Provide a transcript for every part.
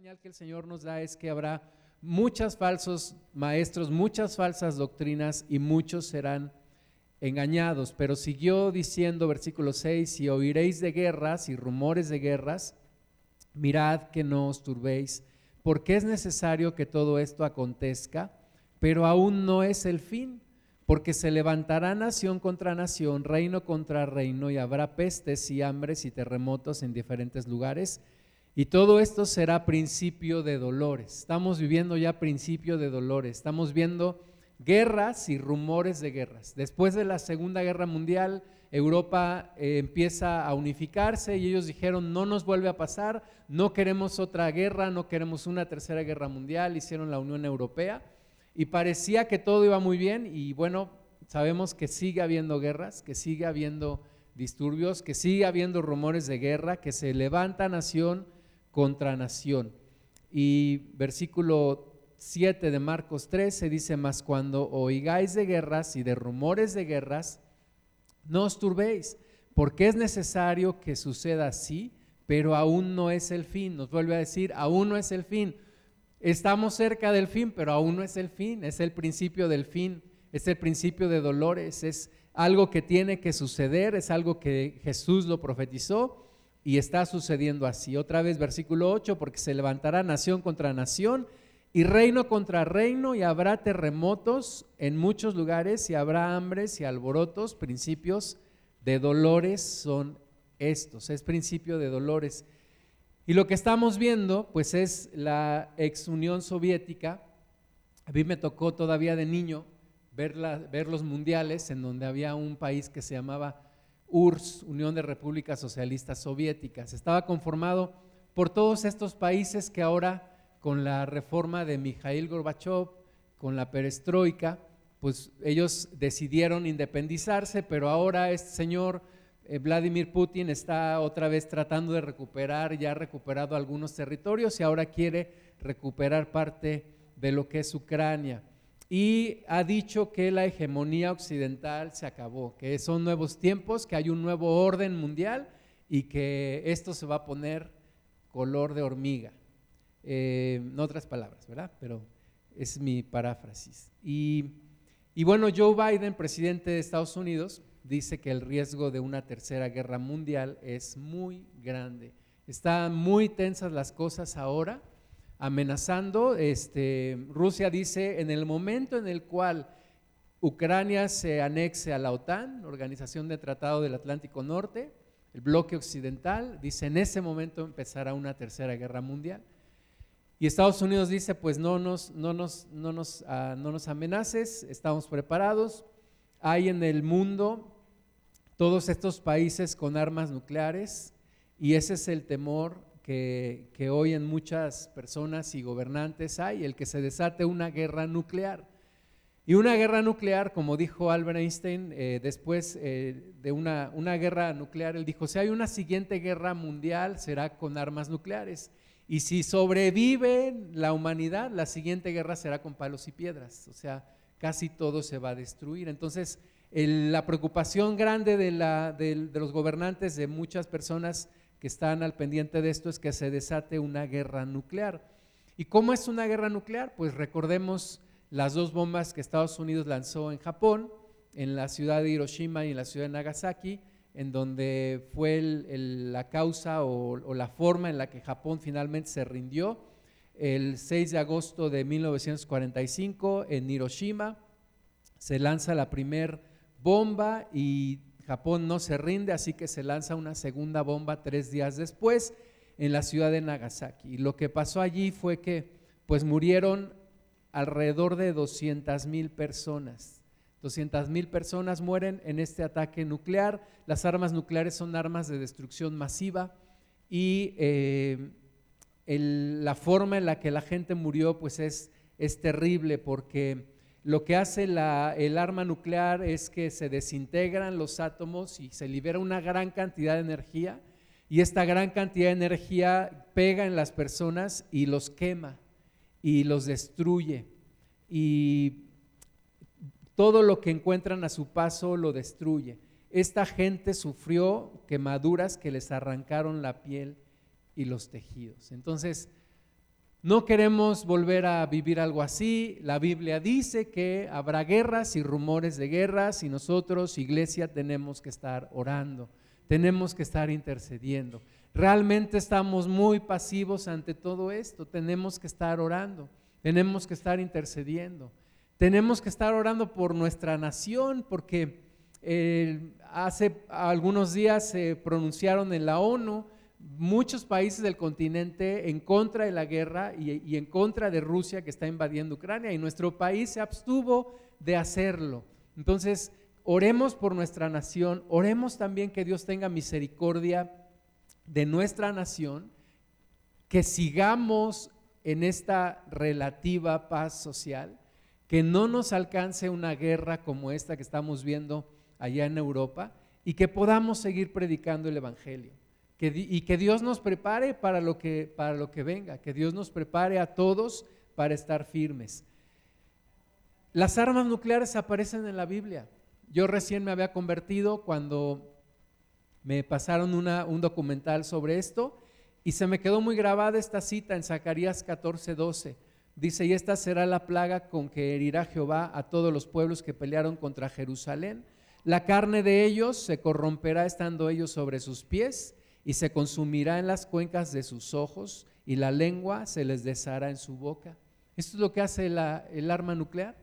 señal que el Señor nos da es que habrá muchos falsos maestros, muchas falsas doctrinas y muchos serán engañados. Pero siguió diciendo, versículo 6, si oiréis de guerras y rumores de guerras, mirad que no os turbéis, porque es necesario que todo esto acontezca, pero aún no es el fin, porque se levantará nación contra nación, reino contra reino, y habrá pestes y hambres y terremotos en diferentes lugares y todo esto será principio de dolores. Estamos viviendo ya principio de dolores. Estamos viendo guerras y rumores de guerras. Después de la Segunda Guerra Mundial, Europa eh, empieza a unificarse y ellos dijeron, no nos vuelve a pasar, no queremos otra guerra, no queremos una tercera guerra mundial, hicieron la Unión Europea y parecía que todo iba muy bien y bueno, sabemos que sigue habiendo guerras, que sigue habiendo disturbios, que sigue habiendo rumores de guerra, que se levanta nación contra nación. Y versículo 7 de Marcos 13 dice, más cuando oigáis de guerras y de rumores de guerras, no os turbéis, porque es necesario que suceda así, pero aún no es el fin. Nos vuelve a decir, aún no es el fin. Estamos cerca del fin, pero aún no es el fin, es el principio del fin, es el principio de dolores, es algo que tiene que suceder, es algo que Jesús lo profetizó y está sucediendo así. Otra vez versículo 8, porque se levantará nación contra nación y reino contra reino y habrá terremotos en muchos lugares y habrá hambres y alborotos, principios de dolores son estos, es principio de dolores. Y lo que estamos viendo, pues es la ex Unión Soviética. A mí me tocó todavía de niño ver, ver los mundiales en donde había un país que se llamaba URSS, Unión de Repúblicas Socialistas Soviéticas. Estaba conformado por todos estos países que ahora, con la reforma de Mikhail Gorbachev, con la perestroika, pues ellos decidieron independizarse, pero ahora este señor eh, Vladimir Putin está otra vez tratando de recuperar, ya ha recuperado algunos territorios y ahora quiere recuperar parte de lo que es Ucrania y ha dicho que la hegemonía occidental se acabó, que son nuevos tiempos, que hay un nuevo orden mundial y que esto se va a poner color de hormiga. Eh, en otras palabras, ¿verdad? Pero es mi paráfrasis. Y, y bueno, Joe Biden, presidente de Estados Unidos, dice que el riesgo de una tercera guerra mundial es muy grande. Están muy tensas las cosas ahora amenazando. Este, Rusia dice, en el momento en el cual Ucrania se anexe a la OTAN, Organización de Tratado del Atlántico Norte, el bloque occidental, dice, en ese momento empezará una tercera guerra mundial. Y Estados Unidos dice, pues no nos, no nos, no nos, ah, no nos amenaces, estamos preparados. Hay en el mundo todos estos países con armas nucleares y ese es el temor que, hoy en muchas personas y gobernantes hay, el que se desate una guerra nuclear. Y una guerra nuclear, como dijo Albert Einstein, eh, después eh, de una, una guerra nuclear, él dijo, si hay una siguiente guerra mundial, será con armas nucleares. Y si sobrevive la humanidad, la siguiente guerra será con palos y piedras. O sea, casi todo se va a destruir. Entonces, la preocupación grande de, la, de los gobernantes, de muchas personas, que están al pendiente de esto es que se desate una guerra nuclear. ¿Y cómo es una guerra nuclear? Pues recordemos las dos bombas que Estados Unidos lanzó en Japón, en la ciudad de Hiroshima y en la ciudad de Nagasaki, en donde fue la causa o, la forma en la que Japón finalmente se rindió. El 6 de agosto de 1945 en Hiroshima se lanza la primer bomba y Japón no se rinde, así que se lanza una segunda bomba tres días después en la ciudad de Nagasaki. Y lo que pasó allí fue que pues murieron alrededor de 200 mil personas. 200 mil personas mueren en este ataque nuclear. Las armas nucleares son armas de destrucción masiva y eh, la forma en la que la gente murió pues es, es terrible porque lo que hace el arma nuclear es que se desintegran los átomos y se libera una gran cantidad de energía y esta gran cantidad de energía pega en las personas y los quema y los destruye y todo lo que encuentran a su paso lo destruye. Esta gente sufrió quemaduras que les arrancaron la piel y los tejidos. Entonces, No queremos volver a vivir algo así. La Biblia dice que habrá guerras y rumores de guerras y nosotros, iglesia, tenemos que estar orando, tenemos que estar intercediendo. Realmente estamos muy pasivos ante todo esto, tenemos que estar orando, tenemos que estar intercediendo, tenemos que estar orando por nuestra nación porque eh, hace algunos días se pronunciaron en la ONU muchos países del continente en contra de la guerra y, en contra de Rusia que está invadiendo Ucrania y nuestro país se abstuvo de hacerlo. Entonces, oremos por nuestra nación, oremos también que Dios tenga misericordia de nuestra nación, que sigamos en esta relativa paz social, que no nos alcance una guerra como esta que estamos viendo allá en Europa y que podamos seguir predicando el Evangelio y que Dios nos prepare para lo, que, para lo que venga, que Dios nos prepare a todos para estar firmes. Las armas nucleares aparecen en la Biblia. Yo recién me había convertido cuando me pasaron un documental sobre esto y se me quedó muy grabada esta cita en Zacarías 14, 12. Dice, y esta será la plaga con que herirá Jehová a todos los pueblos que pelearon contra Jerusalén. La carne de ellos se corromperá estando ellos sobre sus pies y se consumirá en las cuencas de sus ojos y la lengua se les deshará en su boca. Esto es lo que hace el arma nuclear,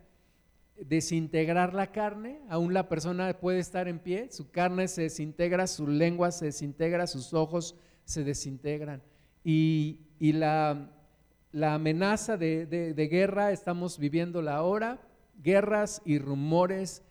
desintegrar la carne, aún la persona puede estar en pie, su carne se desintegra, su lengua se desintegra, sus ojos se desintegran. Y, la, amenaza de, de guerra, estamos viviendo la hora, guerras y rumores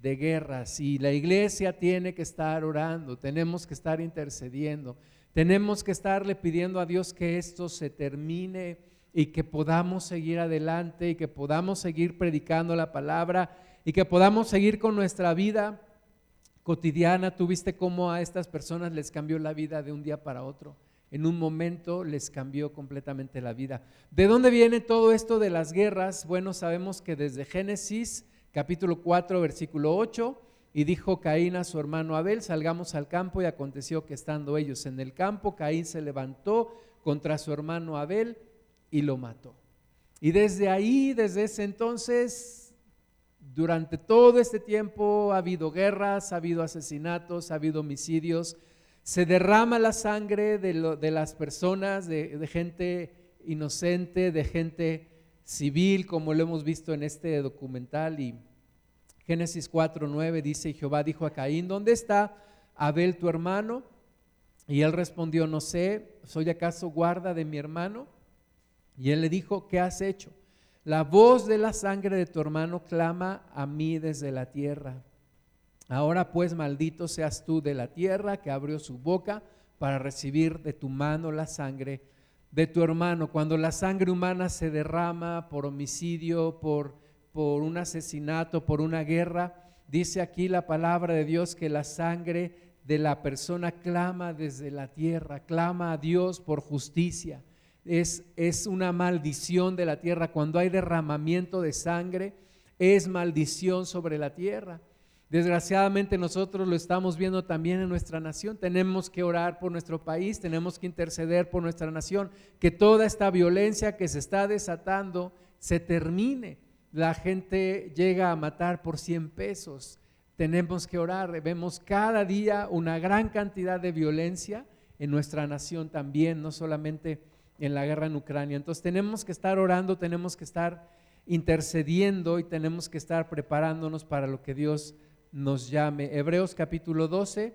de guerras y la iglesia tiene que estar orando, tenemos que estar intercediendo, tenemos que estarle pidiendo a Dios que esto se termine y que podamos seguir adelante y que podamos seguir predicando la palabra y que podamos seguir con nuestra vida cotidiana. Tuviste cómo a estas personas les cambió la vida de un día para otro. En un momento les cambió completamente la vida. ¿De dónde viene todo esto de las guerras? Bueno, sabemos que desde Génesis capítulo 4, versículo 8, y dijo Caín a su hermano Abel, salgamos al campo, y aconteció que estando ellos en el campo, Caín se levantó contra su hermano Abel y lo mató. Y desde ahí, desde ese entonces, durante todo este tiempo ha habido guerras, ha habido asesinatos, ha habido homicidios, se derrama la sangre de, las personas, de, de gente inocente, de gente civil, como lo hemos visto en este documental. Y Génesis 4:9 dice: Jehová dijo a Caín: ¿Dónde está Abel tu hermano? Y él respondió: No sé, ¿soy acaso guarda de mi hermano? Y él le dijo: ¿Qué has hecho? La voz de la sangre de tu hermano clama a mí desde la tierra. Ahora pues maldito seas tú de la tierra que abrió su boca para recibir de tu mano la sangre de tu hermano, cuando la sangre humana se derrama por homicidio, por, por un asesinato, por una guerra, dice aquí la palabra de Dios que la sangre de la persona clama desde la tierra, clama a Dios por justicia. Es, es una maldición de la tierra. Cuando hay derramamiento de sangre, es maldición sobre la tierra. Desgraciadamente nosotros lo estamos viendo también en nuestra nación. Tenemos que orar por nuestro país, tenemos que interceder por nuestra nación, que toda esta violencia que se está desatando se termine. La gente llega a matar por 100 pesos. Tenemos que orar. Vemos cada día una gran cantidad de violencia en nuestra nación también, no solamente en la guerra en Ucrania. Entonces tenemos que estar orando, tenemos que estar intercediendo y tenemos que estar preparándonos para lo que Dios nos llame. Hebreos capítulo 12,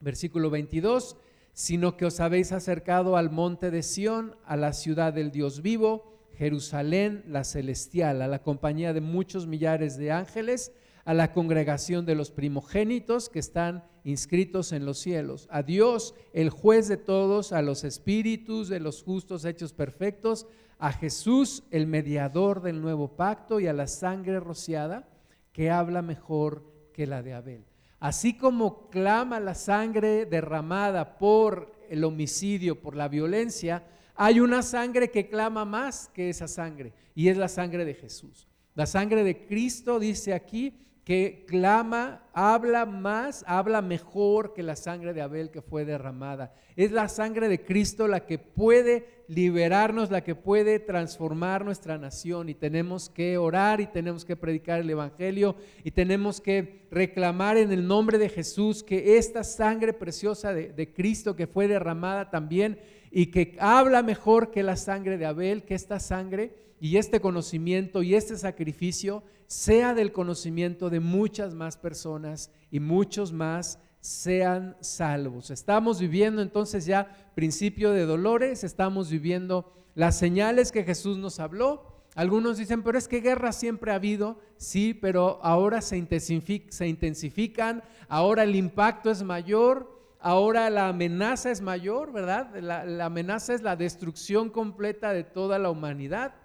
versículo 22, sino que os habéis acercado al monte de Sión, a la ciudad del Dios vivo, Jerusalén, la celestial, a la compañía de muchos millares de ángeles, a la congregación de los primogénitos que están inscritos en los cielos, a Dios, el juez de todos, a los espíritus de los justos hechos perfectos, a Jesús, el mediador del nuevo pacto, y a la sangre rociada, que habla mejor que la de Abel. Así como clama la sangre derramada por el homicidio, por la violencia, hay una sangre que clama más que esa sangre y es la sangre de Jesús. La sangre de Cristo dice aquí que clama, habla más, habla mejor que la sangre de Abel que fue derramada. Es la sangre de Cristo la que puede liberarnos, la que puede transformar nuestra nación y tenemos que orar y tenemos que predicar el Evangelio y tenemos que reclamar en el nombre de Jesús que esta sangre preciosa de Cristo que fue derramada también y que habla mejor que la sangre de Abel, que esta sangre y este conocimiento y este sacrificio sea del conocimiento de muchas más personas y muchos más sean salvos. Estamos viviendo entonces ya principio de dolores, estamos viviendo las señales que Jesús nos habló. Algunos dicen, pero es que guerra siempre ha habido, sí, pero ahora se, intensifican, ahora el impacto es mayor, ahora la amenaza es mayor, ¿verdad? la amenaza es la destrucción completa de toda la humanidad.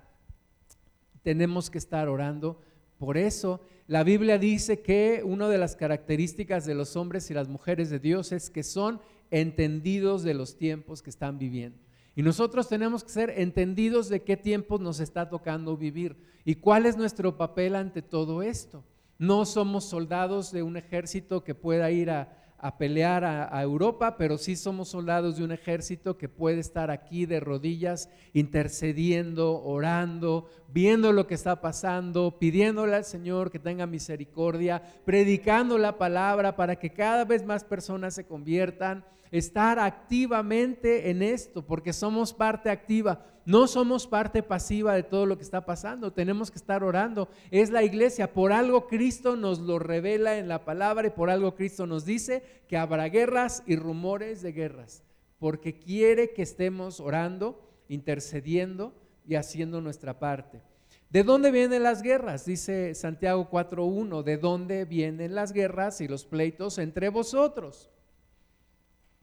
Tenemos que estar orando por eso la Biblia dice que una de las características de los hombres y las mujeres de Dios es que son entendidos de los tiempos que están viviendo. Y nosotros tenemos que ser entendidos de qué tiempos nos está tocando vivir y cuál es nuestro papel ante todo esto. No somos soldados de un ejército que pueda ir a, a pelear a, Europa, pero sí somos soldados de un ejército que puede estar aquí de rodillas, intercediendo, orando, viendo lo que está pasando, pidiéndole al Señor que tenga misericordia, predicando la palabra para que cada vez más personas se conviertan, estar activamente en esto, porque somos parte activa. No somos parte pasiva de todo lo que está pasando, tenemos que estar orando. Es la iglesia, por algo Cristo nos lo revela en la palabra y por algo Cristo nos dice que habrá guerras y rumores de guerras, porque quiere que estemos orando, intercediendo y haciendo nuestra parte. ¿De dónde vienen las guerras? Dice Santiago 4.1, ¿de dónde vienen las guerras y los pleitos entre vosotros?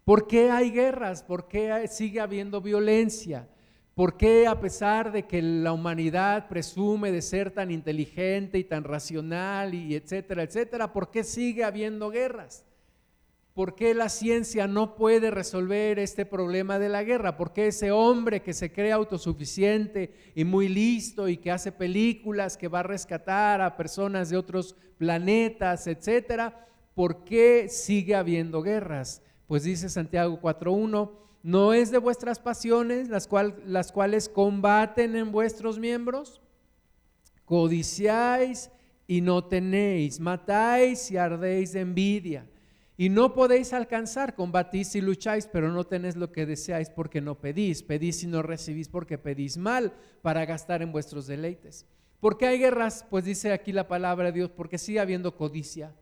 ¿Por qué hay guerras? ¿Por qué sigue habiendo violencia? ¿Por qué a pesar de que la humanidad presume de ser tan inteligente y tan racional y etcétera, etcétera, por qué sigue habiendo guerras? ¿Por qué la ciencia no puede resolver este problema de la guerra? ¿Por qué ese hombre que se cree autosuficiente y muy listo y que hace películas que va a rescatar a personas de otros planetas, etcétera? ¿Por qué sigue habiendo guerras? Pues dice Santiago 4.1 ¿No es de vuestras pasiones las, cuales combaten en vuestros miembros? Codiciáis y no tenéis, matáis y ardéis de envidia. Y no podéis alcanzar, combatís y lucháis, pero no tenéis lo que deseáis porque no pedís. Pedís y no recibís porque pedís mal para gastar en vuestros deleites. ¿Por qué hay guerras? Pues dice aquí la palabra de Dios, porque sigue habiendo codicia,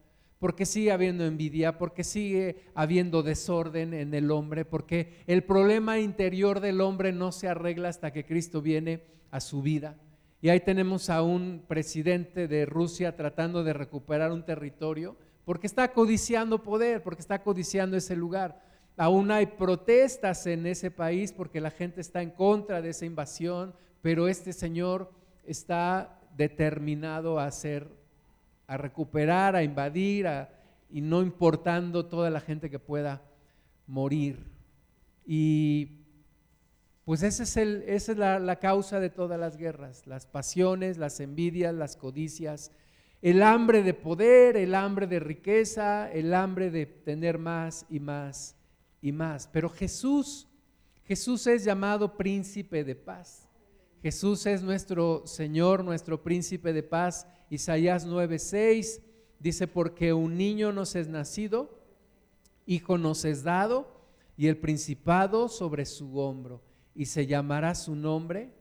porque sigue habiendo envidia, porque sigue habiendo desorden en el hombre, porque el problema interior del hombre no se arregla hasta que Cristo viene a su vida. Y ahí tenemos a un presidente de Rusia tratando de recuperar un territorio, porque está codiciando poder, porque está codiciando ese lugar. Aún hay protestas en ese país porque la gente está en contra de esa invasión, pero este señor está determinado a hacer a recuperar, a invadir, y no importando toda la gente que pueda morir. Y pues ese es el, esa es la, la causa de todas las guerras, las pasiones, las envidias, las codicias, el hambre de poder, el hambre de riqueza, el hambre de tener más y más y más. Pero Jesús, Jesús es llamado príncipe de paz. Jesús es nuestro Señor, nuestro príncipe de paz. Isaías 9:6 dice, porque un niño nos es nacido, hijo nos es dado, y el principado sobre su hombro, y se llamará su nombre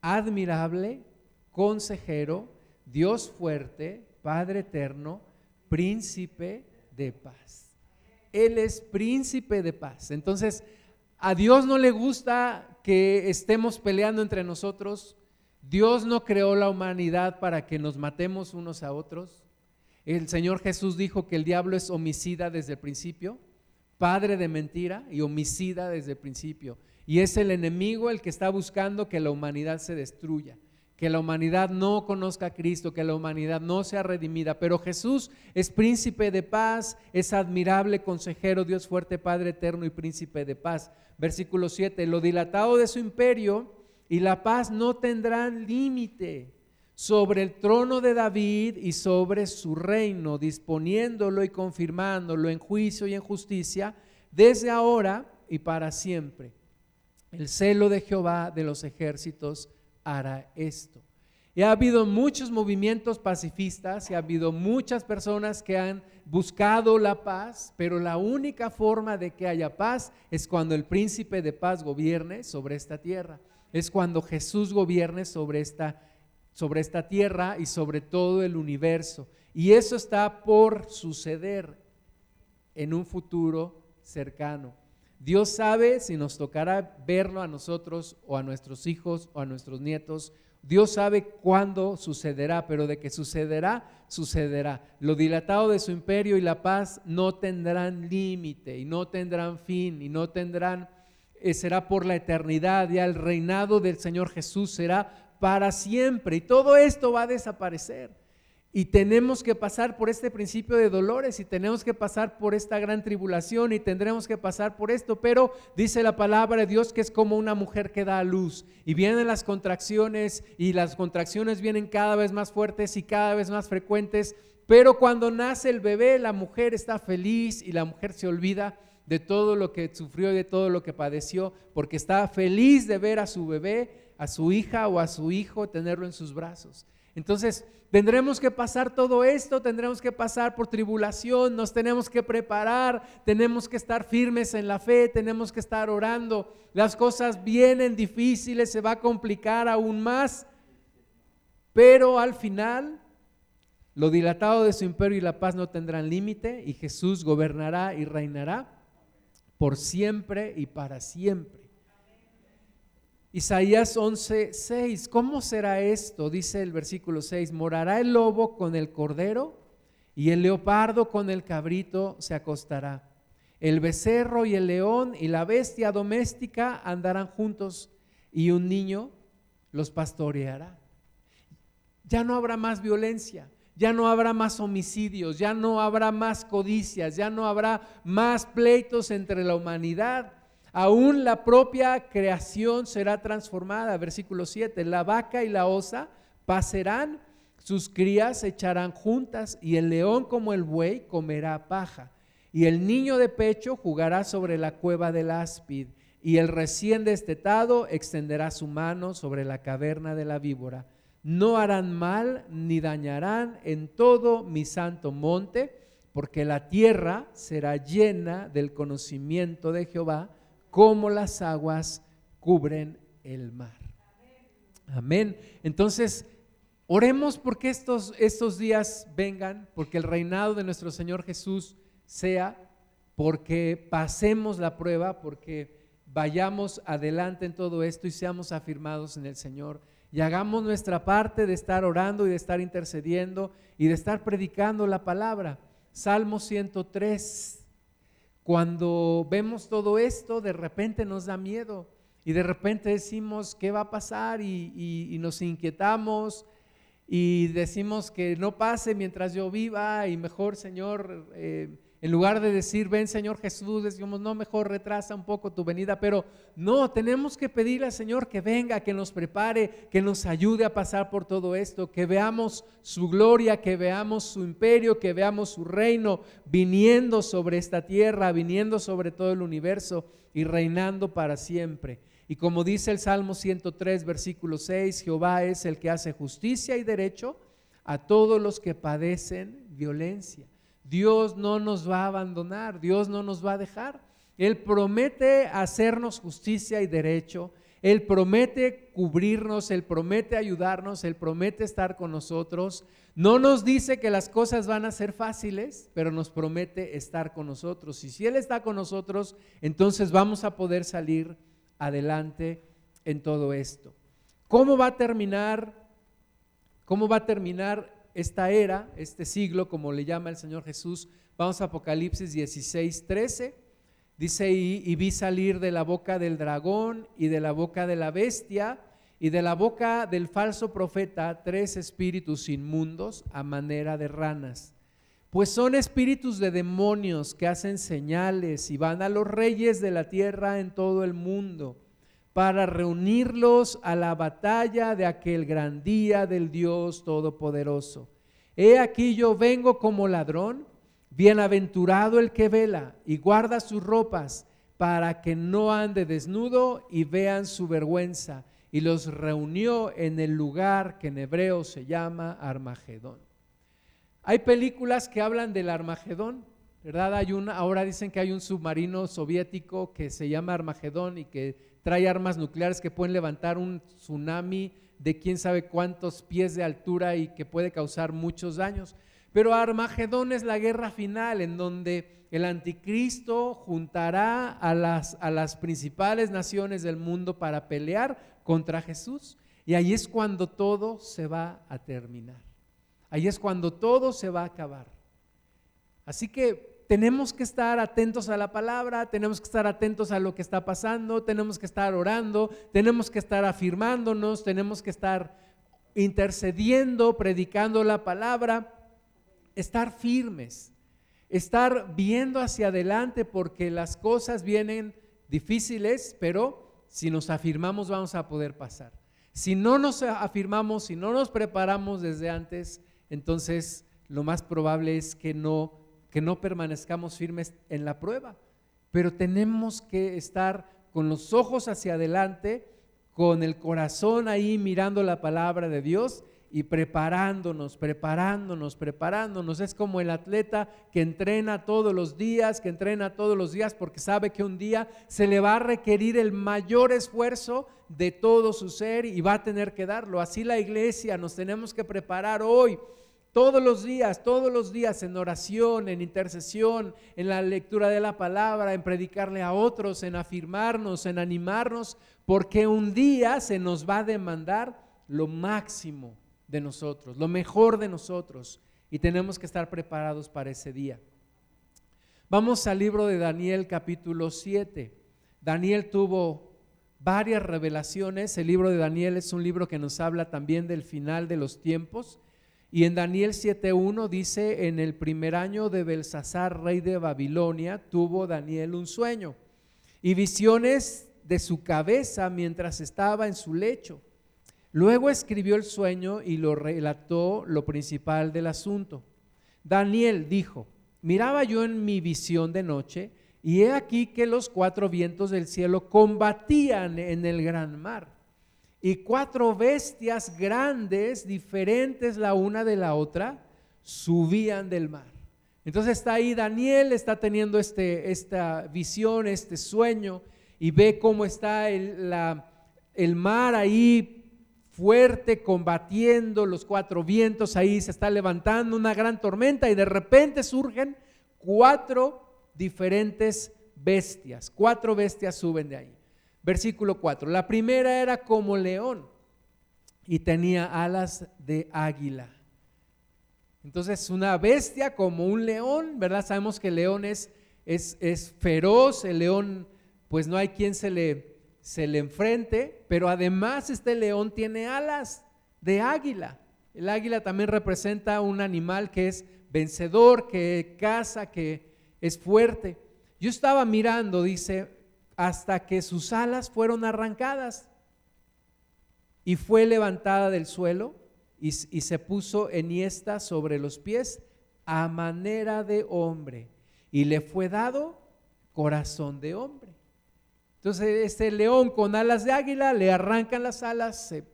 admirable, consejero, Dios fuerte, Padre eterno, príncipe de paz. Él es príncipe de paz. Entonces, a Dios no le gusta que estemos peleando entre nosotros. Dios no creó la humanidad para que nos matemos unos a otros. El Señor Jesús dijo que el diablo es homicida desde el principio, padre de mentira y homicida desde el principio. Y es el enemigo el que está buscando que la humanidad se destruya que la humanidad no conozca a Cristo, que la humanidad no sea redimida. Pero Jesús es príncipe de paz, es admirable consejero, Dios fuerte, Padre eterno y príncipe de paz. Versículo 7, lo dilatado de su imperio y la paz no tendrán límite. sobre el trono de David y sobre su reino, disponiéndolo y confirmándolo en juicio y en justicia, desde ahora y para siempre. El celo de Jehová de los ejércitos hará esto. Y ha habido muchos movimientos pacifistas y ha habido muchas personas que han buscado la paz, pero la única forma de que haya paz es cuando el príncipe de paz gobierne sobre esta tierra. Es cuando Jesús gobierne sobre esta, sobre esta tierra y sobre todo el universo. Y eso está por suceder en un futuro cercano. Dios sabe si nos tocará verlo a nosotros o a nuestros hijos o a nuestros nietos Dios sabe cuándo sucederá, pero de que sucederá, sucederá. Lo dilatado de su imperio y la paz no tendrán límite y no tendrán fin y no tendrán, eh, será por la eternidad. Ya el reinado del Señor Jesús será para siempre y todo esto va a desaparecer. Y tenemos que pasar por este principio de dolores y tenemos que pasar por esta gran tribulación y tendremos que pasar por esto. Pero dice la palabra de Dios que es como una mujer que da a luz. Y vienen las contracciones y las contracciones vienen cada vez más fuertes y cada vez más frecuentes. Pero cuando nace el bebé, la mujer está feliz y la mujer se olvida de todo lo que sufrió y de todo lo que padeció, porque está feliz de ver a su bebé, a su hija o a su hijo, tenerlo en sus brazos. Entonces, tendremos que pasar todo esto, tendremos que pasar por tribulación, nos tenemos que preparar, tenemos que estar firmes en la fe, tenemos que estar orando. Las cosas vienen difíciles, se va a complicar aún más, pero al final lo dilatado de su imperio y la paz no tendrán límite y Jesús gobernará y reinará por siempre y para siempre. Isaías 11, 6. ¿Cómo será esto? Dice el versículo 6. Morará el lobo con el cordero y el leopardo con el cabrito se acostará. El becerro y el león y la bestia doméstica andarán juntos y un niño los pastoreará. Ya no habrá más violencia, ya no habrá más homicidios, ya no habrá más codicias, ya no habrá más pleitos entre la humanidad aún la propia creación será transformada. Versículo 7, la vaca y la osa pasarán, sus crías se echarán juntas y el león como el buey comerá paja. Y el niño de pecho jugará sobre la cueva del áspid y el recién destetado extenderá su mano sobre la caverna de la víbora. No harán mal ni dañarán en todo mi santo monte, porque la tierra será llena del conocimiento de Jehová como las aguas cubren el mar. Amén. Entonces, oremos porque estos, estos días vengan, porque el reinado de nuestro Señor Jesús sea, porque pasemos la prueba, porque vayamos adelante en todo esto y seamos afirmados en el Señor. Y hagamos nuestra parte de estar orando y de estar intercediendo y de estar predicando la palabra. Salmo 103 cuando vemos todo esto, de repente nos da miedo y de repente decimos, ¿qué va a pasar? Y, nos inquietamos y decimos que no pase mientras yo viva y mejor, Señor, eh, en lugar de decir, ven Señor Jesús, decimos, no, mejor retrasa un poco tu venida, pero no, tenemos que pedirle al Señor que venga, que nos prepare, que nos ayude a pasar por todo esto, que veamos su gloria, que veamos su imperio, que veamos su reino viniendo sobre esta tierra, viniendo sobre todo el universo y reinando para siempre. Y como dice el Salmo 103, versículo 6, Jehová es el que hace justicia y derecho a todos los que padecen violencia. Dios no nos va a abandonar, Dios no nos va a dejar. Él promete hacernos justicia y derecho, Él promete cubrirnos, Él promete ayudarnos, Él promete estar con nosotros. No nos dice que las cosas van a ser fáciles, pero nos promete estar con nosotros. Y si Él está con nosotros, entonces vamos a poder salir adelante en todo esto. ¿Cómo va a terminar? ¿Cómo va a terminar esta era, este siglo, como le llama el Señor Jesús. Vamos a Apocalipsis 16, 13. Dice, y, y vi salir de la boca del dragón y de la boca de la bestia y de la boca del falso profeta tres espíritus inmundos a manera de ranas. Pues son espíritus de demonios que hacen señales y van a los reyes de la tierra en todo el mundo para reunirlos a la batalla de aquel gran día del Dios Todopoderoso. He aquí yo vengo como ladrón, bienaventurado el que vela y guarda sus ropas para que no ande desnudo y vean su vergüenza. Y los reunió en el lugar que en hebreo se llama Armagedón. Hay películas que hablan del Armagedón, ¿verdad? Ahora dicen que hay un submarino soviético que se llama Armagedón y que trae armas nucleares que pueden levantar un tsunami de quién sabe cuántos pies de altura y que puede causar muchos daños. Pero Armagedón es la guerra final en donde el anticristo juntará a las, a las principales naciones del mundo para pelear contra Jesús. Y ahí es cuando todo se va a terminar. Ahí es cuando todo se va a acabar. Así que tenemos que estar atentos a la palabra, tenemos que estar atentos a lo que está pasando, tenemos que estar orando, tenemos que estar afirmándonos, tenemos que estar intercediendo, predicando la palabra, estar firmes, estar viendo hacia adelante porque las cosas vienen difíciles, pero si nos afirmamos vamos a poder pasar. Si no nos afirmamos, si no nos preparamos desde antes, entonces lo más probable es que no que no permanezcamos firmes en la prueba, pero tenemos que estar con los ojos hacia adelante, con el corazón ahí mirando la palabra de Dios y preparándonos, preparándonos, preparándonos. Es como el atleta que entrena todos los días, que entrena todos los días porque sabe que un día se le va a requerir el mayor esfuerzo de todo su ser y va a tener que darlo. Así la iglesia nos tenemos que preparar hoy todos los días, todos los días en oración, en intercesión, en la lectura de la palabra, en predicarle a otros, en afirmarnos, en animarnos, porque un día se nos va a demandar lo máximo de nosotros, lo mejor de nosotros, y tenemos que estar preparados para ese día. Vamos al libro de Daniel capítulo 7. Daniel tuvo varias revelaciones. El libro de Daniel es un libro que nos habla también del final de los tiempos y en Daniel 7.1 dice, en el primer año de Belsasar, rey de Babilonia, tuvo Daniel un sueño y visiones de su cabeza mientras estaba en su lecho. Luego escribió el sueño y lo relató lo principal del asunto. Daniel dijo, miraba yo en mi visión de noche y he aquí que los cuatro vientos del cielo combatían en el gran mar y cuatro bestias grandes, diferentes la una de la otra, subían del mar. Entonces está ahí Daniel, está teniendo este, esta visión, este sueño, y ve cómo está el, el mar ahí fuerte, combatiendo los cuatro vientos, ahí se está levantando una gran tormenta y de repente surgen cuatro diferentes bestias, cuatro bestias suben de ahí versículo 4. La primera era como león y tenía alas de águila. Entonces, una bestia como un león, ¿verdad? Sabemos que el león es, es, feroz, el león, pues no hay quien se le, se le enfrente, pero además este león tiene alas de águila. El águila también representa un animal que es vencedor, que caza, que es fuerte. Yo estaba mirando, dice, hasta que sus alas fueron arrancadas y fue levantada del suelo y, se puso enhiesta sobre los pies a manera de hombre y le fue dado corazón de hombre. Entonces este león con alas de águila le arrancan las alas, se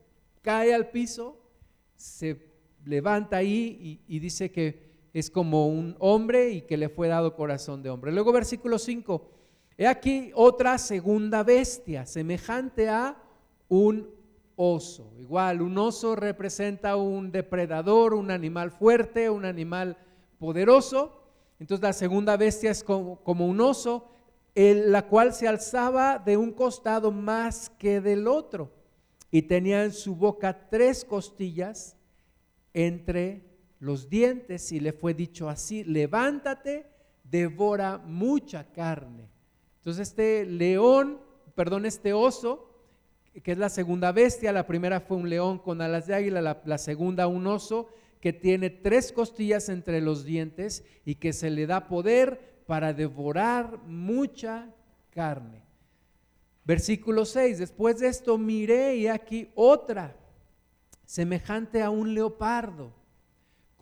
cae al piso, se levanta ahí y, y dice que es como un hombre y que le fue dado corazón de hombre. Luego versículo 5 Aquí otra segunda bestia, semejante a un oso. Igual, un oso representa un depredador, un animal fuerte, un animal poderoso. Entonces la segunda bestia es como, un oso, la cual se alzaba de un costado más que del otro. Y tenía en su boca tres costillas entre los dientes y le fue dicho así, levántate, devora mucha carne entonces este león, perdón, este oso, que es la segunda bestia, la primera fue un león con alas de águila, la, segunda un oso que tiene tres costillas entre los dientes y que se le da poder para devorar mucha carne. Versículo 6, después de esto miré y aquí otra, semejante a un leopardo,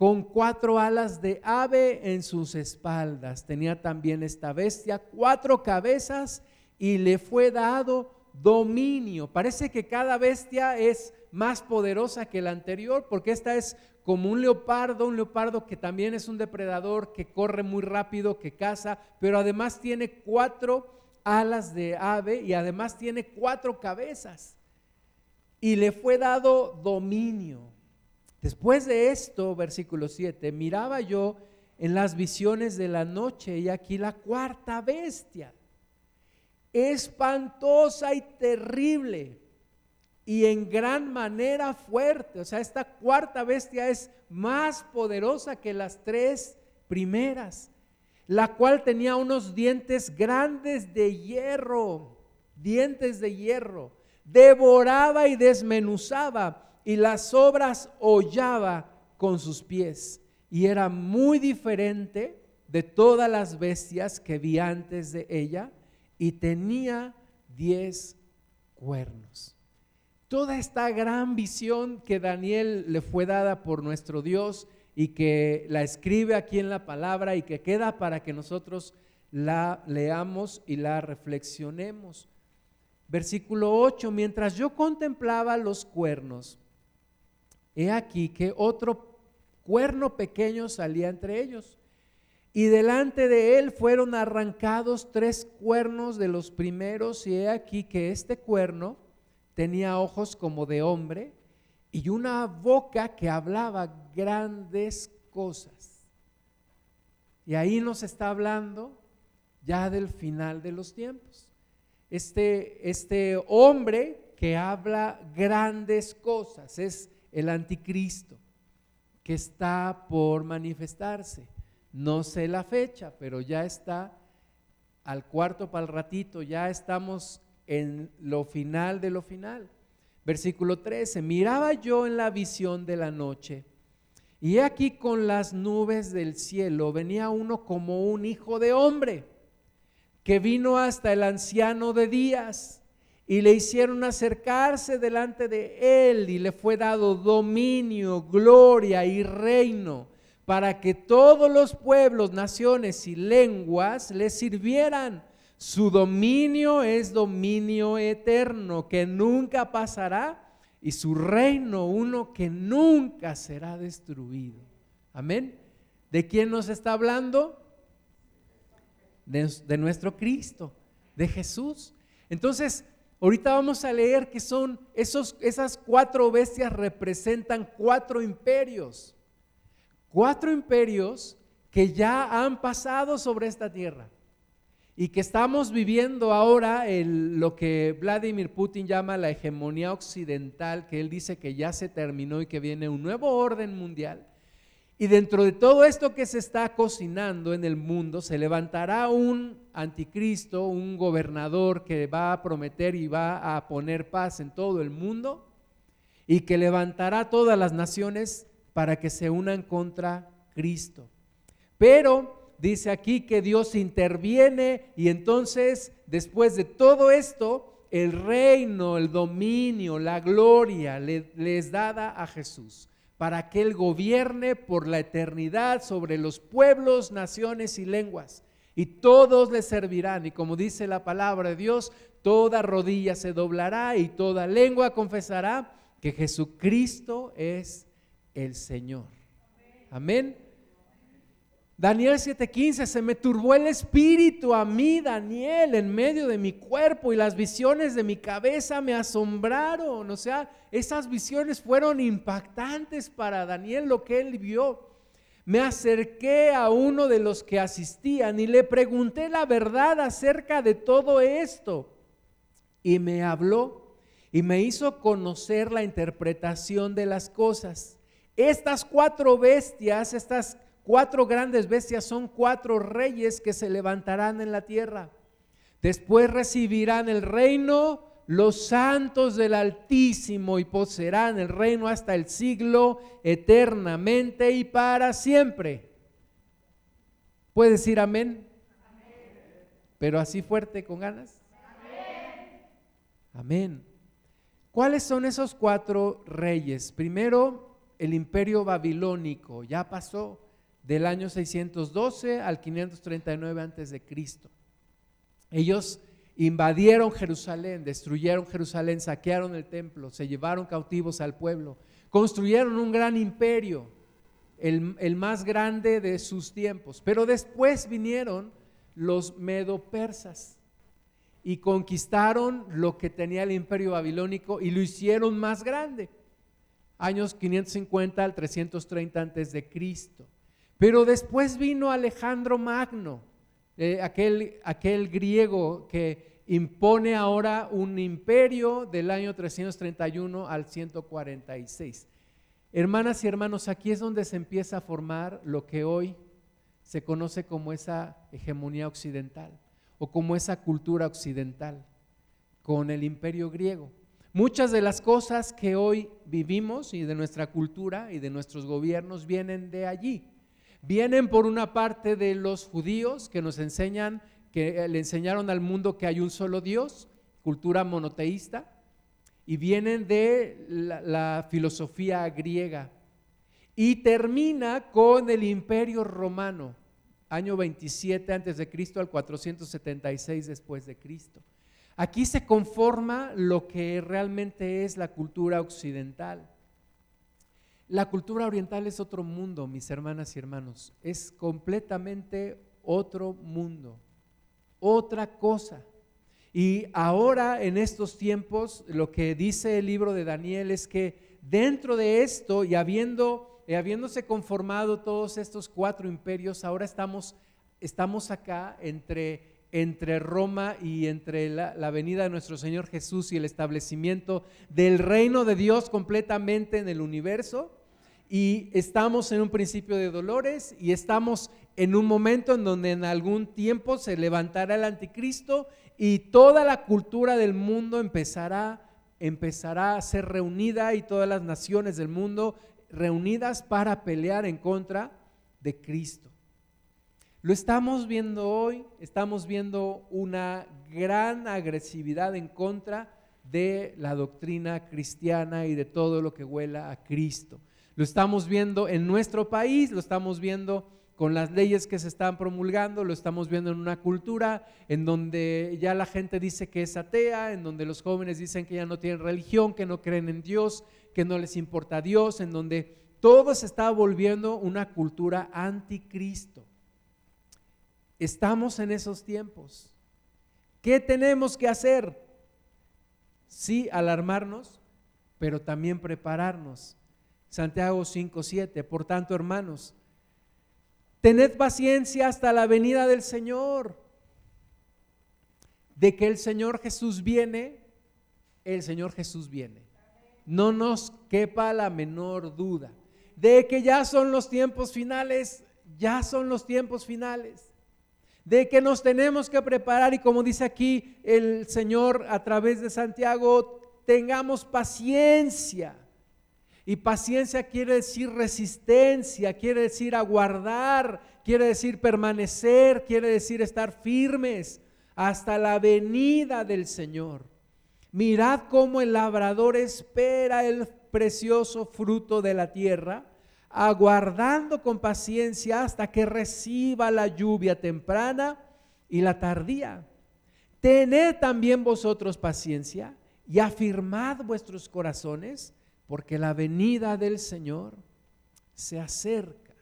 con cuatro alas de ave en sus espaldas. Tenía también esta bestia cuatro cabezas y le fue dado dominio. Parece que cada bestia es más poderosa que la anterior, porque esta es como un leopardo, un leopardo que también es un depredador, que corre muy rápido, que caza, pero además tiene cuatro alas de ave y además tiene cuatro cabezas. Y le fue dado dominio. Después de esto, versículo 7, miraba yo en las visiones de la noche y aquí la cuarta bestia, espantosa y terrible y en gran manera fuerte. O sea, esta cuarta bestia es más poderosa que las tres primeras la cual tenía unos dientes grandes de hierro, dientes de hierro, devoraba y desmenuzaba y las obras hollaba con sus pies. Y era muy diferente de todas las bestias que vi antes de ella y tenía diez cuernos. Toda esta gran visión que Daniel le fue dada por nuestro Dios y que la escribe aquí en la palabra y que queda para que nosotros la leamos y la reflexionemos. Versículo 8, mientras yo contemplaba los cuernos, he aquí que otro cuerno pequeño salía entre ellos. Y delante de él fueron arrancados tres cuernos de los primeros, y he aquí que este cuerno tenía ojos como de hombre y una boca que hablaba grandes cosas. Y ahí nos está hablando ya del final de los tiempos. Este, este hombre que habla grandes cosas es el anticristo que está por manifestarse. No sé la fecha, pero ya está al cuarto para el ratito, ya estamos en lo final de lo final. Versículo 13, miraba yo en la visión de la noche, y aquí con las nubes del cielo venía uno como un hijo de hombre, que vino hasta el anciano de días, y le hicieron acercarse delante de él, y le fue dado dominio, gloria y reino, para que todos los pueblos, naciones y lenguas le sirvieran. Su dominio es dominio eterno que nunca pasará y su reino uno que nunca será destruido. Amén. ¿De quién nos está hablando? De, nuestro Cristo, de Jesús. Entonces, ahorita vamos a leer que son esos, esas cuatro bestias representan cuatro imperios. Cuatro imperios que ya han pasado sobre esta tierra y que estamos viviendo ahora lo que Vladimir Putin llama la hegemonía occidental, que él dice que ya se terminó y que viene un nuevo orden mundial. Y dentro de todo esto que se está cocinando en el mundo, se levantará un anticristo, un gobernador que va a prometer y va a poner paz en todo el mundo y que levantará todas las naciones para que se unan contra Cristo. Pero dice aquí que Dios interviene y entonces después de todo esto, el reino, el dominio, la gloria le, es dada a Jesús para que Él gobierne por la eternidad sobre los pueblos, naciones y lenguas. Y todos le servirán. Y como dice la palabra de Dios, toda rodilla se doblará y toda lengua confesará que Jesucristo es el Señor. Amén. Daniel 7:15, se me turbó el espíritu a mí, Daniel, en medio de mi cuerpo y las visiones de mi cabeza me asombraron. O sea, esas visiones fueron impactantes para Daniel, lo que él vio. Me acerqué a uno de los que asistían y le pregunté la verdad acerca de todo esto. Y me habló y me hizo conocer la interpretación de las cosas. Estas cuatro bestias, estas Cuatro grandes bestias son cuatro reyes que se levantarán en la tierra. Después recibirán el reino los santos del Altísimo y poseerán el reino hasta el siglo eternamente y para siempre. ¿Puedes decir amén? Pero así fuerte, con ganas. Amén. ¿Cuáles son esos cuatro reyes? Primero, el imperio babilónico, ya pasó del año 612 al 539 antes de Cristo. Ellos invadieron Jerusalén, destruyeron Jerusalén, saquearon el templo, se llevaron cautivos al pueblo, construyeron un gran imperio, el, el más grande de sus tiempos. Pero después vinieron los medo-persas y conquistaron lo que tenía el imperio babilónico y lo hicieron más grande. Años 550 al 330 antes de Cristo. Pero después vino Alejandro Magno, eh, aquel, aquel griego que impone ahora un imperio del año 331 al 146. Hermanas y hermanos, aquí es donde se empieza a formar lo que hoy se conoce como esa hegemonía occidental o como esa cultura occidental con el imperio griego. Muchas de las cosas que hoy vivimos y de nuestra cultura y de nuestros gobiernos vienen de allí. Vienen por una parte de los judíos que nos enseñan, que le enseñaron al mundo que hay un solo Dios, cultura monoteísta, y vienen de la, la filosofía griega. Y termina con el imperio romano, año 27 antes de Cristo al 476 después de Cristo. Aquí se conforma lo que realmente es la cultura occidental. La cultura oriental es otro mundo, mis hermanas y hermanos. Es completamente otro mundo, otra cosa. Y ahora en estos tiempos, lo que dice el libro de Daniel es que dentro de esto y habiéndose conformado todos estos cuatro imperios, ahora estamos, estamos acá entre, entre Roma y entre la, la, venida de nuestro Señor Jesús y el establecimiento del reino de Dios completamente en el universo. Y estamos en un principio de dolores y estamos en un momento en donde en algún tiempo se levantará el anticristo y toda la cultura del mundo empezará empezará a ser reunida y todas las naciones del mundo reunidas para pelear en contra de Cristo. Lo estamos viendo hoy, estamos viendo una gran agresividad en contra de la doctrina cristiana y de todo lo que huela a Cristo. Lo estamos viendo en nuestro país, lo estamos viendo con las leyes que se están promulgando, lo estamos viendo en una cultura en donde ya la gente dice que es atea, en donde los jóvenes dicen que ya no tienen religión, que no creen en Dios, que no les importa Dios, en donde todo se está volviendo una cultura anticristo. Estamos en esos tiempos. ¿Qué tenemos que hacer? Sí, alarmarnos, pero también prepararnos. Santiago 5:7. Por tanto, hermanos, tened paciencia hasta la venida del Señor. De que el Señor Jesús viene, el Señor Jesús viene. No nos quepa la menor duda de que ya son los tiempos finales, ya son los tiempos finales, de que nos tenemos que preparar y como dice aquí el Señor a través de Santiago, tengamos paciencia. Y paciencia quiere decir resistencia, quiere decir aguardar, quiere decir permanecer, quiere decir estar firmes hasta la venida del Señor. Mirad cómo el labrador espera el precioso fruto de la tierra, aguardando con paciencia hasta que reciba la lluvia temprana y la tardía. Tened también vosotros paciencia y afirmad vuestros corazones, porque la venida del Señor se acerca.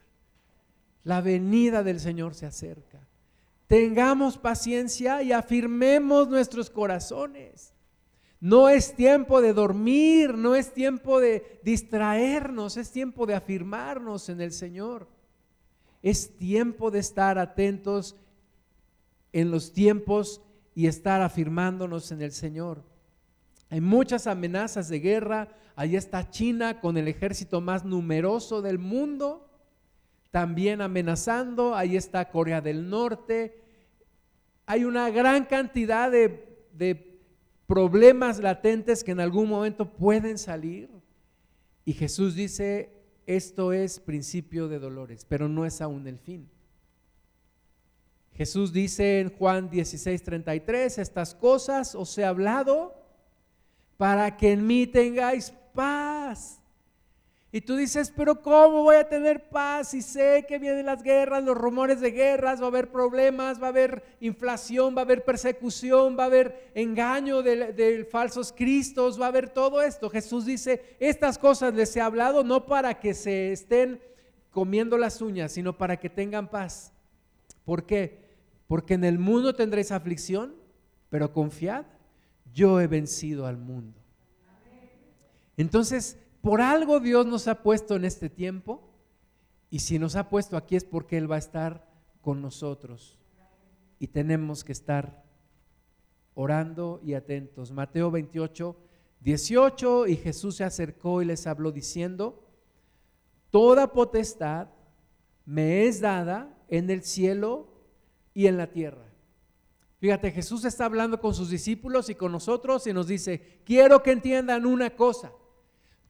La venida del Señor se acerca. Tengamos paciencia y afirmemos nuestros corazones. No es tiempo de dormir, no es tiempo de distraernos, es tiempo de afirmarnos en el Señor. Es tiempo de estar atentos en los tiempos y estar afirmándonos en el Señor. Hay muchas amenazas de guerra. Ahí está China con el ejército más numeroso del mundo, también amenazando. Ahí está Corea del Norte. Hay una gran cantidad de, problemas latentes que en algún momento pueden salir. Y Jesús dice, esto es principio de dolores, pero no es aún el fin. Jesús dice en Juan 16, 33, estas cosas os he hablado para que en mí tengáis paz. Y tú dices, pero ¿cómo voy a tener paz si sé que vienen las guerras, los rumores de guerras, va a haber problemas, va a haber inflación, va a haber persecución, va a haber engaño de, falsos cristos, va a haber todo esto? Jesús dice, estas cosas les he hablado no para que se estén comiendo las uñas, sino para que tengan paz. ¿Por qué? Porque en el mundo tendréis aflicción, pero confiad, yo he vencido al mundo. Entonces, por algo Dios nos ha puesto en este tiempo y si nos ha puesto aquí es porque Él va a estar con nosotros y tenemos que estar orando y atentos. Mateo 28, 18 y Jesús se acercó y les habló diciendo, toda potestad me es dada en el cielo y en la tierra. Fíjate, Jesús está hablando con sus discípulos y con nosotros y nos dice, quiero que entiendan una cosa.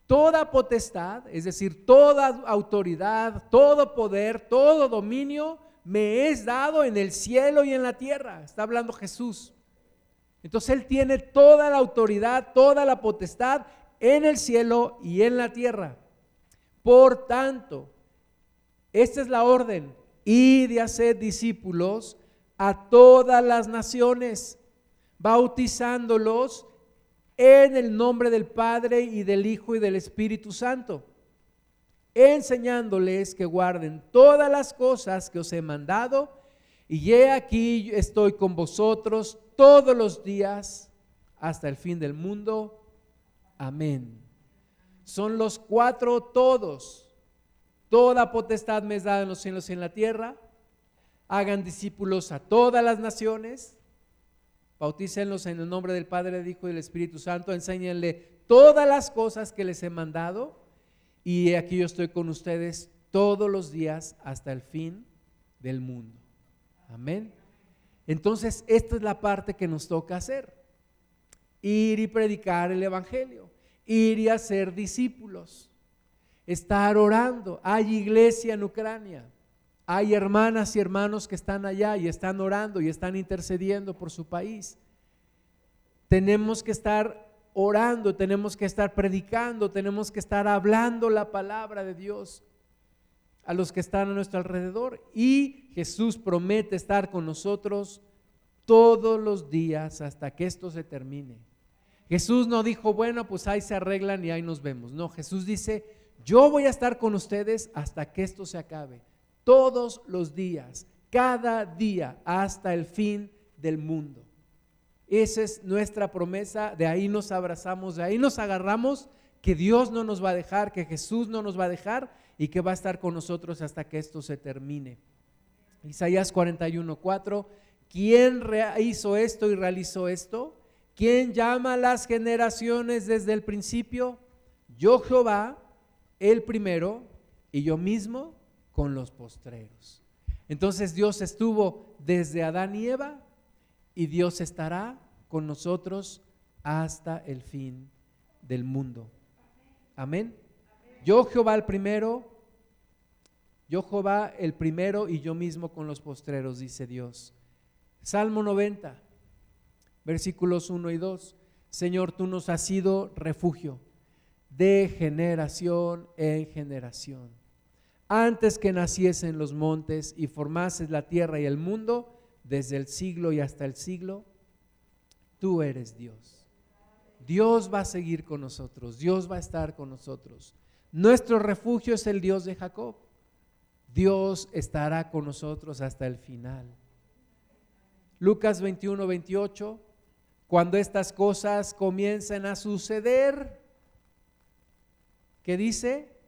Toda potestad, es decir, toda autoridad, todo poder, todo dominio me es dado en el cielo y en la tierra. Está hablando Jesús. Entonces Él tiene toda la autoridad, toda la potestad en el cielo y en la tierra. Por tanto, esta es la orden, y de hacer discípulos a todas las naciones, bautizándolos en el nombre del Padre y del Hijo y del Espíritu Santo, enseñándoles que guarden todas las cosas que os he mandado, y he aquí estoy con vosotros todos los días hasta el fin del mundo. Amén. Son los cuatro todos. Toda potestad me es dada en los cielos y en la tierra. Hagan discípulos a todas las naciones Bautícenlos en el nombre del Padre, del Hijo y del Espíritu Santo. Enséñenle todas las cosas que les he mandado. Y aquí yo estoy con ustedes todos los días hasta el fin del mundo. Amén. Entonces, esta es la parte que nos toca hacer. Ir y predicar el Evangelio. Ir y hacer discípulos. Estar orando. Hay iglesia en Ucrania. Hay hermanas y hermanos que están allá y están orando y están intercediendo por su país. Tenemos que estar orando, tenemos que estar predicando, tenemos que estar hablando la palabra de Dios a los que están a nuestro alrededor. Y Jesús promete estar con nosotros todos los días hasta que esto se termine. Jesús no dijo, bueno, pues ahí se arreglan y ahí nos vemos. No, Jesús dice, yo voy a estar con ustedes hasta que esto se acabe todos los días, cada día, hasta el fin del mundo. Esa es nuestra promesa, de ahí nos abrazamos, de ahí nos agarramos, que Dios no nos va a dejar, que Jesús no nos va a dejar y que va a estar con nosotros hasta que esto se termine. Isaías 41, 4, ¿quién hizo esto y realizó esto? ¿Quién llama a las generaciones desde el principio? Yo Jehová, el primero, y yo mismo con los postreros. Entonces Dios estuvo desde Adán y Eva y Dios estará con nosotros hasta el fin del mundo. Amén. Yo Jehová el primero, yo Jehová el primero y yo mismo con los postreros, dice Dios. Salmo 90, versículos 1 y 2. Señor, tú nos has sido refugio de generación en generación antes que naciesen los montes y formases la tierra y el mundo, desde el siglo y hasta el siglo, tú eres Dios. Dios va a seguir con nosotros, Dios va a estar con nosotros. Nuestro refugio es el Dios de Jacob. Dios estará con nosotros hasta el final. Lucas 21, 28, cuando estas cosas comiencen a suceder, ¿qué dice?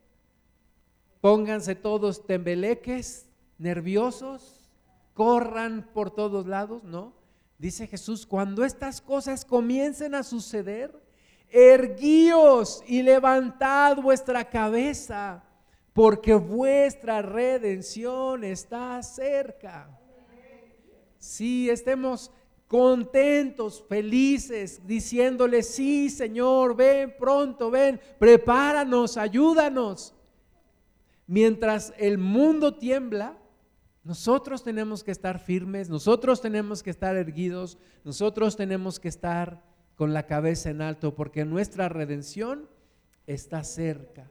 Pónganse todos tembeleques, nerviosos, corran por todos lados, ¿no? Dice Jesús, cuando estas cosas comiencen a suceder, erguíos y levantad vuestra cabeza, porque vuestra redención está cerca. Si estemos contentos, felices, diciéndole, sí, Señor, ven pronto, ven, prepáranos, ayúdanos. Mientras el mundo tiembla, nosotros tenemos que estar firmes, nosotros tenemos que estar erguidos, nosotros tenemos que estar con la cabeza en alto, porque nuestra redención está cerca.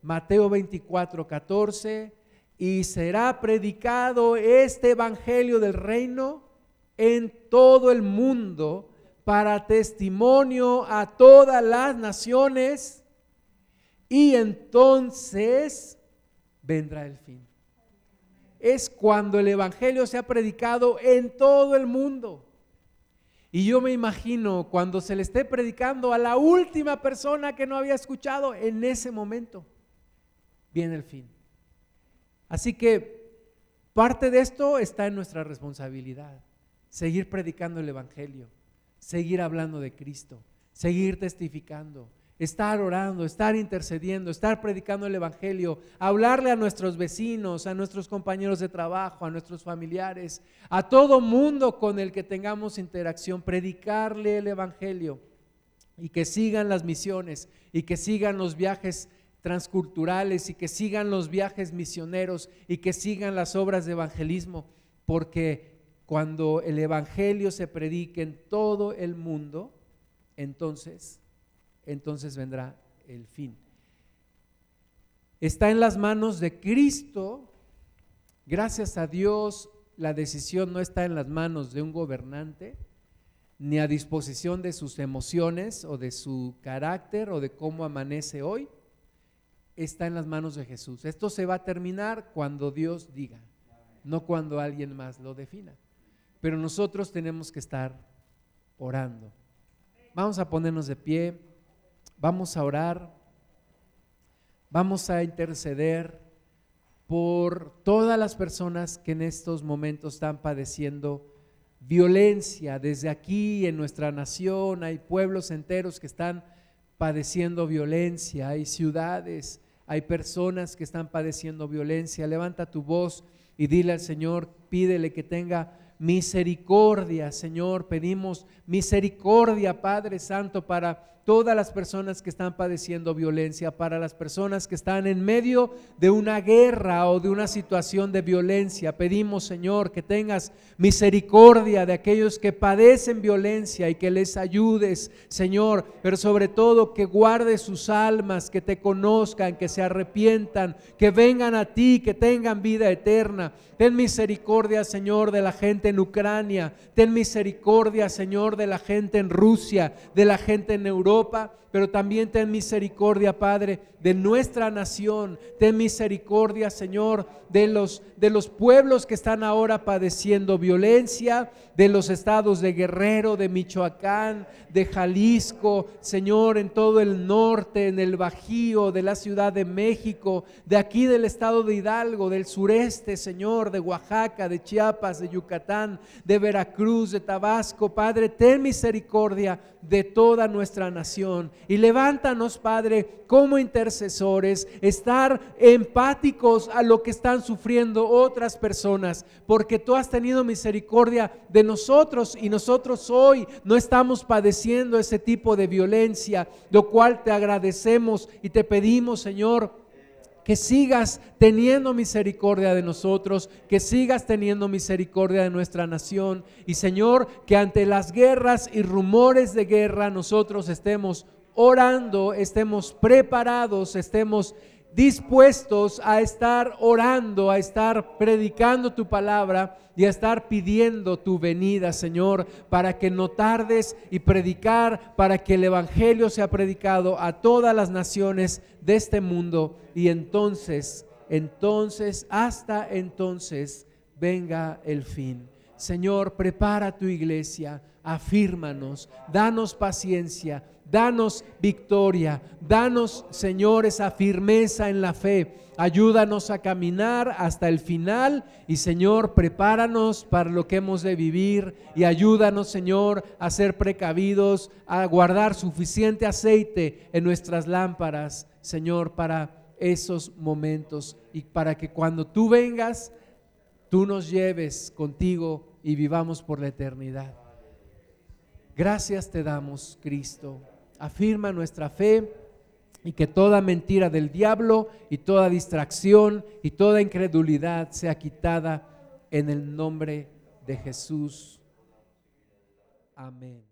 Mateo 24, 14, y será predicado este Evangelio del reino en todo el mundo para testimonio a todas las naciones, y entonces vendrá el fin. Es cuando el Evangelio se ha predicado en todo el mundo. Y yo me imagino cuando se le esté predicando a la última persona que no había escuchado, en ese momento viene el fin. Así que parte de esto está en nuestra responsabilidad. Seguir predicando el Evangelio, seguir hablando de Cristo, seguir testificando, estar orando, estar intercediendo, estar predicando el Evangelio, hablarle a nuestros vecinos, a nuestros compañeros de trabajo, a nuestros familiares, a todo mundo con el que tengamos interacción, predicarle el Evangelio y que sigan las misiones y que sigan los viajes transculturales y que sigan los viajes misioneros y que sigan las obras de evangelismo, porque cuando el Evangelio se predique en todo el mundo, entonces entonces vendrá el fin. Está en las manos de Cristo. Gracias a Dios, la decisión no está en las manos de un gobernante, ni a disposición de sus emociones o de su carácter o de cómo amanece hoy. Está en las manos de Jesús. Esto se va a terminar cuando Dios diga, no cuando alguien más lo defina. Pero nosotros tenemos que estar orando. Vamos a ponernos de pie. Vamos a orar, vamos a interceder por todas las personas que en estos momentos están padeciendo violencia. Desde aquí en nuestra nación hay pueblos enteros que están padeciendo violencia, hay ciudades, hay personas que están padeciendo violencia. Levanta tu voz y dile al Señor, pídele que tenga misericordia, Señor. Pedimos misericordia, Padre Santo, para todas las personas que están padeciendo violencia, para las personas que están en medio de una guerra o de una situación de violencia. Pedimos, Señor, que tengas misericordia de aquellos que padecen violencia y que les ayudes, Señor, pero sobre todo que guardes sus almas, que te conozcan, que se arrepientan, que vengan a ti, que tengan vida eterna. Ten misericordia, Señor, de la gente en Ucrania. Ten misericordia, Señor, de la gente en Rusia, de la gente en Europa, pero también ten misericordia, Padre, de nuestra nación. Ten misericordia, Señor, de los, de los pueblos que están ahora padeciendo violencia, de los estados de Guerrero, de Michoacán, de Jalisco, Señor, en todo el norte, en el Bajío, de la Ciudad de México, de aquí del estado de Hidalgo, del sureste, Señor, de Oaxaca, de Chiapas, de Yucatán, de Veracruz, de Tabasco. Padre, ten misericordia de toda nuestra nación y levántanos, Padre, como intercesores, estar empáticos a lo que están sufriendo otras personas, porque tú has tenido misericordia de nosotros y nosotros hoy no estamos padeciendo ese tipo de violencia, lo cual te agradecemos y te pedimos, Señor, que sigas teniendo misericordia de nosotros, que sigas teniendo misericordia de nuestra nación. Y Señor, que ante las guerras y rumores de guerra nosotros estemos orando, estemos preparados, estemos dispuestos a estar orando, a estar predicando tu palabra y a estar pidiendo tu venida, Señor, para que no tardes y predicar, para que el Evangelio sea predicado a todas las naciones de este mundo y entonces, entonces, hasta entonces venga el fin. Señor, prepara tu iglesia, afírmanos, danos paciencia, danos victoria, danos, Señor, esa firmeza en la fe. Ayúdanos a caminar hasta el final y, Señor, prepáranos para lo que hemos de vivir y ayúdanos, Señor, a ser precavidos, a guardar suficiente aceite en nuestras lámparas, Señor, para esos momentos y para que cuando tú vengas, tú nos lleves contigo y vivamos por la eternidad. Gracias te damos, Cristo. Afirma nuestra fe y que toda mentira del diablo y toda distracción y toda incredulidad sea quitada en el nombre de Jesús. Amén.